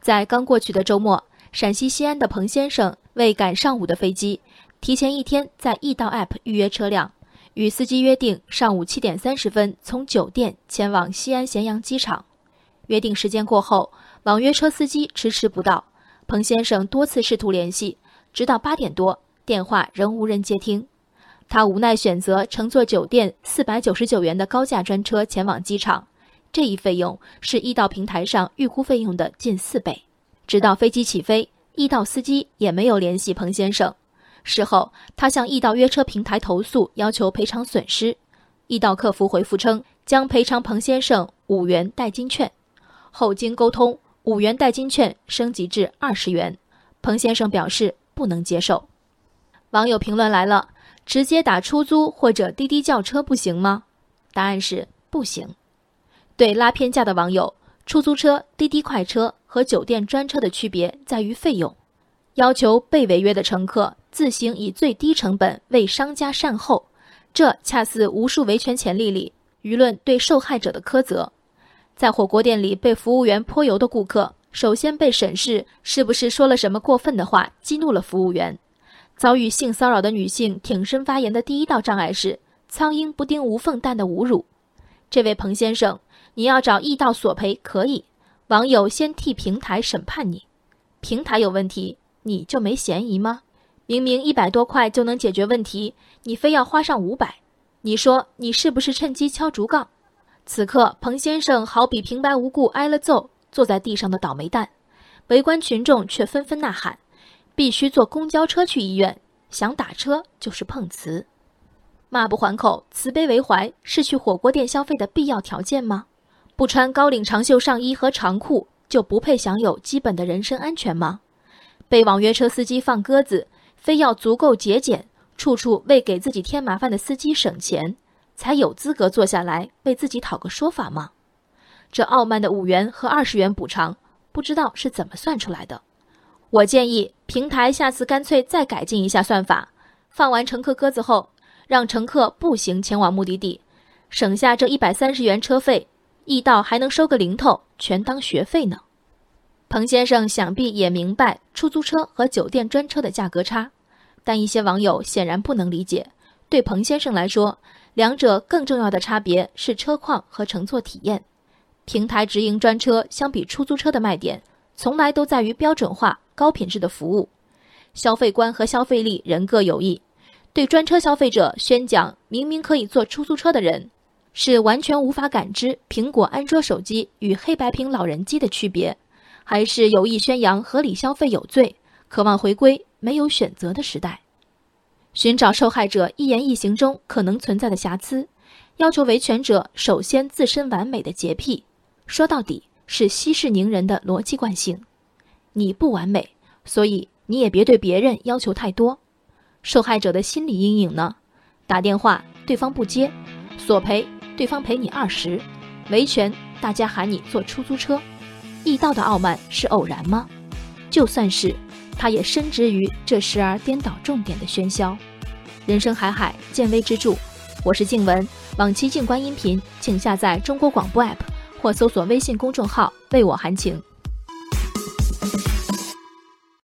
在刚过去的周末，陕西西安的彭先生为赶上午的飞机，提前一天在易到 App 预约车辆，与司机约定上午七点三十分从酒店前往西安咸阳机场。约定时间过后，网约车司机迟迟不到，彭先生多次试图联系，直到八点多，电话仍无人接听。他无奈选择乘坐酒店四百九十九元的高价专车前往机场。这一费用是易到平台上预估费用的近四倍。直到飞机起飞，易到司机也没有联系彭先生。事后，他向易到约车平台投诉，要求赔偿损失。易到客服回复称，将赔偿彭先生五元代金券。后经沟通，五元代金券升级至二十元。彭先生表示不能接受。网友评论来了：直接打出租或者滴滴叫车不行吗？答案是不行。对拉偏价的网友，出租车、滴滴快车和酒店专车的区别在于费用。要求被违约的乘客自行以最低成本为商家善后，这恰似无数维权潜力里舆论对受害者的苛责。在火锅店里被服务员泼油的顾客，首先被审视是不是说了什么过分的话激怒了服务员。遭遇性骚扰的女性挺身发言的第一道障碍是“苍蝇不叮无缝蛋”的侮辱。这位彭先生。你要找易到索赔可以，网友先替平台审判你，平台有问题，你就没嫌疑吗？明明一百多块就能解决问题，你非要花上五百，你说你是不是趁机敲竹杠？此刻彭先生好比平白无故挨了揍，坐在地上的倒霉蛋，围观群众却纷纷呐喊：必须坐公交车去医院，想打车就是碰瓷，骂不还口，慈悲为怀，是去火锅店消费的必要条件吗？不穿高领长袖上衣和长裤就不配享有基本的人身安全吗？被网约车司机放鸽子，非要足够节俭，处处为给自己添麻烦的司机省钱，才有资格坐下来为自己讨个说法吗？这傲慢的五元和二十元补偿，不知道是怎么算出来的。我建议平台下次干脆再改进一下算法，放完乘客鸽子后，让乘客步行前往目的地，省下这一百三十元车费。易到还能收个零头，全当学费呢。彭先生想必也明白出租车和酒店专车的价格差，但一些网友显然不能理解。对彭先生来说，两者更重要的差别是车况和乘坐体验。平台直营专车相比出租车的卖点，从来都在于标准化、高品质的服务。消费观和消费力人各有异，对专车消费者宣讲明明可以坐出租车的人。是完全无法感知苹果、安卓手机与黑白屏老人机的区别，还是有意宣扬合理消费有罪，渴望回归没有选择的时代？寻找受害者一言一行中可能存在的瑕疵，要求维权者首先自身完美的洁癖，说到底是息事宁人的逻辑惯性。你不完美，所以你也别对别人要求太多。受害者的心理阴影呢？打电话对方不接，索赔。对方赔你二十，维权大家喊你坐出租车，易道的傲慢是偶然吗？就算是，他也深植于这时而颠倒重点的喧嚣。人生海海，见微知著。我是静文，往期静观音频，请下载中国广播 app 或搜索微信公众号为我含情。